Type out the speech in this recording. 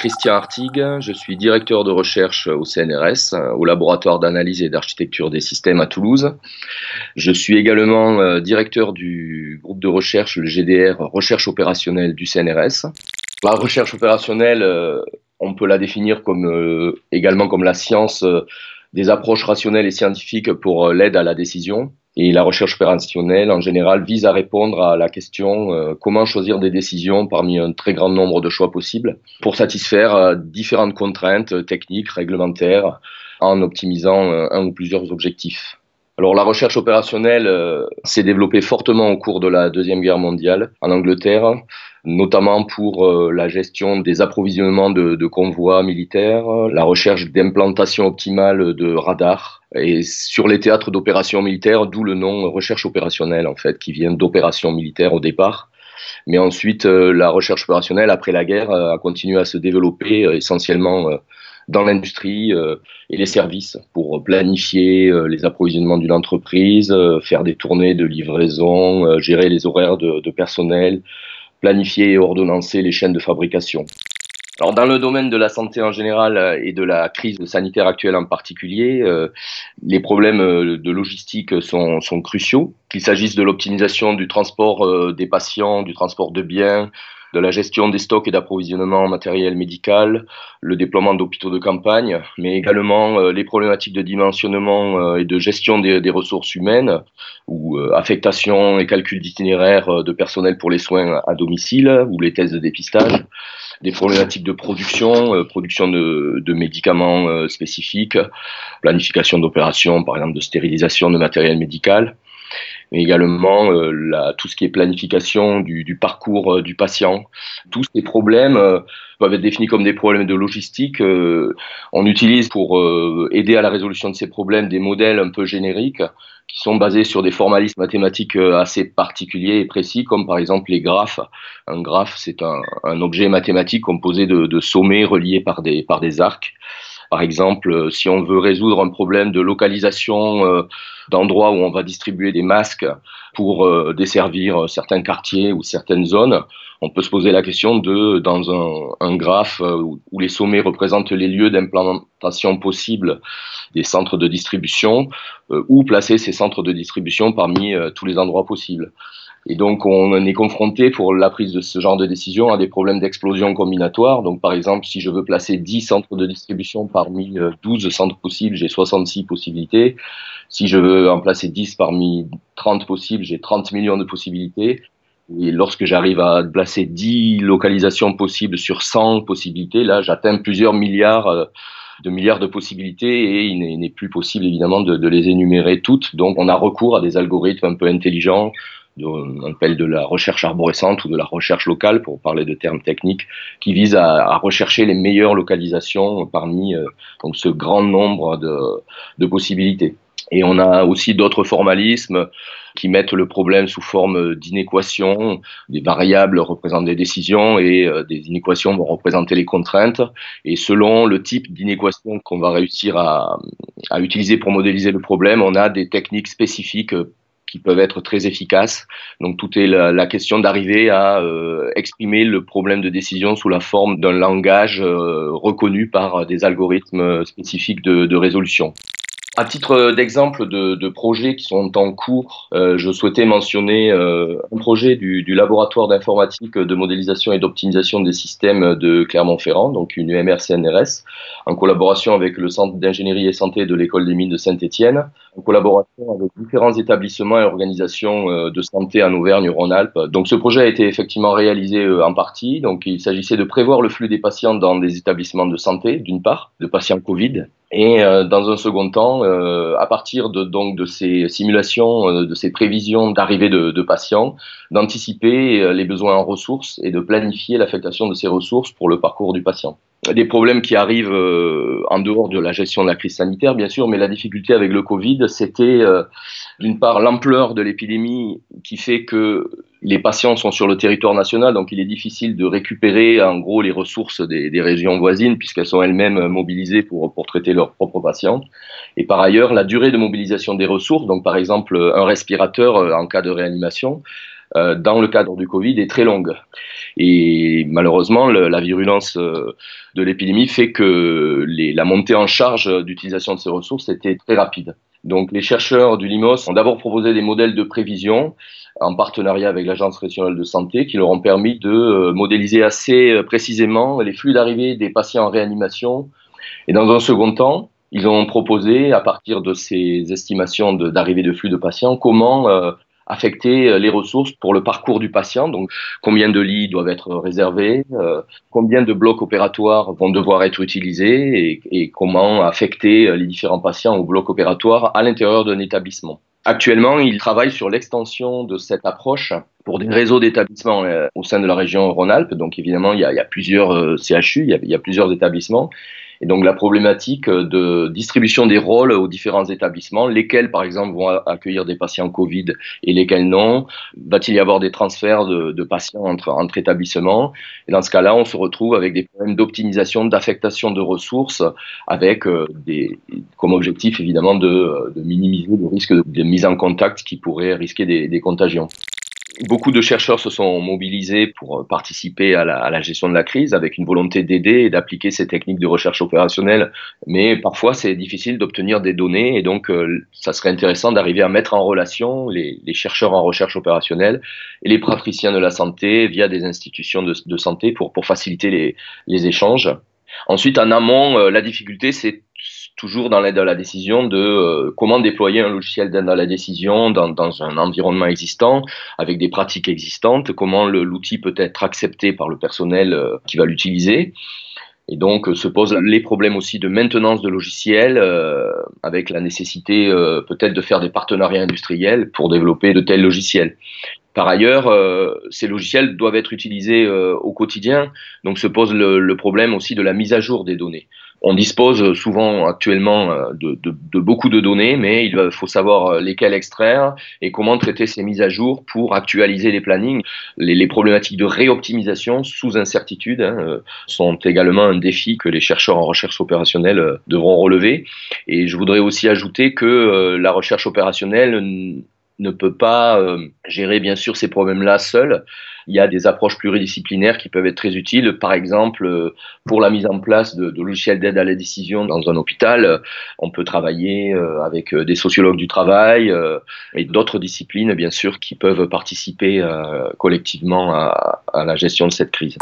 Christian Artigue, je suis directeur de recherche au CNRS, au laboratoire d'analyse et d'architecture des systèmes à Toulouse. Je suis également euh, directeur du groupe de recherche, le GDR, recherche opérationnelle du CNRS. La recherche opérationnelle, euh, on peut la définir comme, euh, également comme la science des approches rationnelles et scientifiques pour l'aide à la décision. Et la recherche opérationnelle, en général, vise à répondre à la question euh, comment choisir des décisions parmi un très grand nombre de choix possibles pour satisfaire euh, différentes contraintes techniques, réglementaires, en optimisant euh, un ou plusieurs objectifs. Alors la recherche opérationnelle s'est développée fortement au cours de la Deuxième Guerre mondiale en Angleterre, notamment pour la gestion des approvisionnements de, convois militaires, la recherche d'implantation optimale de radars, et sur les théâtres d'opérations militaires, d'où le nom recherche opérationnelle, en fait, qui vient d'opérations militaires au départ. Mais ensuite, euh, la recherche opérationnelle, après la guerre, euh, a continué à se développer euh, essentiellement dans l'industrie et les services pour planifier les approvisionnements d'une entreprise, faire des tournées de livraison, gérer les horaires de, de personnel, planifier et ordonnancer les chaînes de fabrication. Alors dans le domaine de la santé en général euh, et de la crise sanitaire actuelle en particulier, euh, les problèmes euh, de logistique sont, sont cruciaux, qu'il s'agisse de l'optimisation du transport des patients, du transport de biens, de la gestion des stocks et d'approvisionnement en matériel médical, le déploiement d'hôpitaux de campagne, mais également les problématiques de dimensionnement et de gestion des, des ressources humaines, ou affectation et calcul d'itinéraire de personnel pour les soins à domicile, ou les tests de dépistage des problématiques de production, euh, production de, de médicaments euh, spécifiques, planification d'opérations, par exemple de stérilisation de matériel médical, mais également euh, la, tout ce qui est planification du, du parcours du patient. Tous ces problèmes peuvent être définis comme des problèmes de logistique. on utilise pour aider à la résolution de ces problèmes des modèles un peu génériques qui sont basés sur des formalismes mathématiques euh, assez particuliers et précis, comme par exemple les graphes. Un graphe, c'est un, un, objet mathématique composé de, de, sommets reliés par des, par des arcs. Par exemple, euh, si on veut résoudre un problème de localisation euh, d'endroits où on va distribuer des masques pour desservir certains quartiers ou certaines zones, on peut se poser la question de, dans un, graphe où les sommets représentent les lieux d'implantation possibles des centres de distribution, euh, ou placer ces centres de distribution parmi euh, tous les endroits possibles. Et donc, on est confronté pour la prise de ce genre de décision à des problèmes d'explosion combinatoire. Donc, par exemple, si je veux placer 10 centres de distribution parmi 12 euh, centres possibles, j'ai 66 possibilités. Si je veux en placer 10 parmi 30 possibles, j'ai 30 millions de possibilités. Et lorsque j'arrive à placer 10 localisations possibles sur 100 possibilités, là, j'atteins plusieurs milliards de milliards de possibilités et il n'est plus possible évidemment de, de, les énumérer toutes. Donc on a recours à des algorithmes un peu intelligents, on appelle de la recherche arborescente ou de la recherche locale pour parler de termes techniques, qui visent à, rechercher les meilleures localisations parmi euh, donc ce grand nombre de, possibilités. Et on a aussi d'autres formalismes qui mettent le problème sous forme d'inéquations. Des variables représentent des décisions et euh, des inéquations vont représenter les contraintes. Et selon le type d'inéquation qu'on va réussir à, utiliser pour modéliser le problème, on a des techniques spécifiques qui peuvent être très efficaces. Donc tout est la, la question d'arriver à euh, exprimer le problème de décision sous la forme d'un langage euh, reconnu par des algorithmes spécifiques de, de résolution. À titre d'exemple de, de, projets qui sont en cours, euh, je souhaitais mentionner euh, un projet du, du laboratoire d'informatique, de modélisation et d'optimisation des systèmes de Clermont-Ferrand, donc une UMR-CNRS, en collaboration avec le Centre d'ingénierie et santé de l'École des mines de Saint-Étienne, en collaboration avec différents établissements et organisations euh, de santé en Auvergne-Rhône-Alpes. Donc ce projet a été effectivement réalisé euh, en partie. Donc il s'agissait de prévoir le flux des patients dans des établissements de santé, d'une part, de patients Covid, et euh, dans un second temps, à partir de, donc, de ces simulations, de ces prévisions d'arrivée de, patients, d'anticiper les besoins en ressources et de planifier l'affectation de ces ressources pour le parcours du patient. Des problèmes qui arrivent euh, en dehors de la gestion de la crise sanitaire, bien sûr, mais la difficulté avec le Covid, c'était d'une part l'ampleur de l'épidémie qui fait que les patients sont sur le territoire national, donc il est difficile de récupérer en gros les ressources des, des régions voisines puisqu'elles sont elles-mêmes mobilisées pour, pour traiter leurs propres patients. Et par ailleurs, la durée de mobilisation des ressources, donc par exemple un respirateur euh, en cas de réanimation, euh, dans le cadre du Covid est très longue. Et malheureusement, la virulence euh, de l'épidémie fait que la montée en charge d'utilisation de ces ressources était très rapide. Donc les chercheurs du LIMOS ont d'abord proposé des modèles de prévision en partenariat avec l'Agence régionale de santé qui leur ont permis de euh, modéliser assez précisément les flux d'arrivée des patients en réanimation. Et dans un second temps, ils ont proposé, à partir de ces estimations d'arrivée de, flux de patients, comment affecter euh, les ressources pour le parcours du patient. Donc, combien de lits doivent être réservés, euh, combien de blocs opératoires vont devoir être utilisés et, comment affecter les différents patients au bloc opératoire à l'intérieur d'un établissement. Actuellement, ils travaillent sur l'extension de cette approche pour des réseaux d'établissements au sein de la région Rhône-Alpes. Donc, évidemment, il y a, il plusieurs CHU, il il y a plusieurs établissements. Et donc la problématique de distribution des rôles aux différents établissements, lesquels par exemple vont accueillir des patients Covid et lesquels non, va-t-il y avoir des transferts de, patients entre, établissements? Et dans ce cas-là, on se retrouve avec des problèmes d'optimisation, d'affectation de ressources, avec euh, des, comme objectif évidemment de, minimiser le risque de, mise en contact qui pourrait risquer des contagions. Beaucoup de chercheurs se sont mobilisés pour participer à la, à la gestion de la crise avec une volonté d'aider et d'appliquer ces techniques de recherche opérationnelle. Mais parfois, c'est difficile d'obtenir des données et donc, euh, ça serait intéressant d'arriver à mettre en relation les, les, chercheurs en recherche opérationnelle et les praticiens de la santé via des institutions de, de santé pour, pour faciliter les, les échanges. Ensuite, en amont, euh, la difficulté, c'est toujours dans l'aide à la décision de euh, comment déployer un logiciel d'aide à la décision dans, un environnement existant, avec des pratiques existantes, comment l'outil peut être accepté par le personnel euh, qui va l'utiliser. Et donc se posent les problèmes aussi de maintenance de logiciels, euh, avec la nécessité euh, peut-être de faire des partenariats industriels pour développer de tels logiciels. Par ailleurs, euh, ces logiciels doivent être utilisés euh, au quotidien, donc se pose le, problème aussi de la mise à jour des données. On dispose souvent actuellement euh, de, beaucoup de données, mais il faut savoir lesquelles extraire et comment traiter ces mises à jour pour actualiser les plannings. Les, les problématiques de réoptimisation sous incertitude hein, sont également un défi que les chercheurs en recherche opérationnelle devront relever. Et je voudrais aussi ajouter que la recherche opérationnelle ne peut pas euh, gérer bien sûr ces problèmes-là seul. Il y a des approches pluridisciplinaires qui peuvent être très utiles. Par exemple, euh, pour la mise en place de, de logiciels d'aide à la décision dans un hôpital, on peut travailler euh, avec des sociologues du travail et d'autres disciplines, bien sûr, qui peuvent participer collectivement à la gestion de cette crise.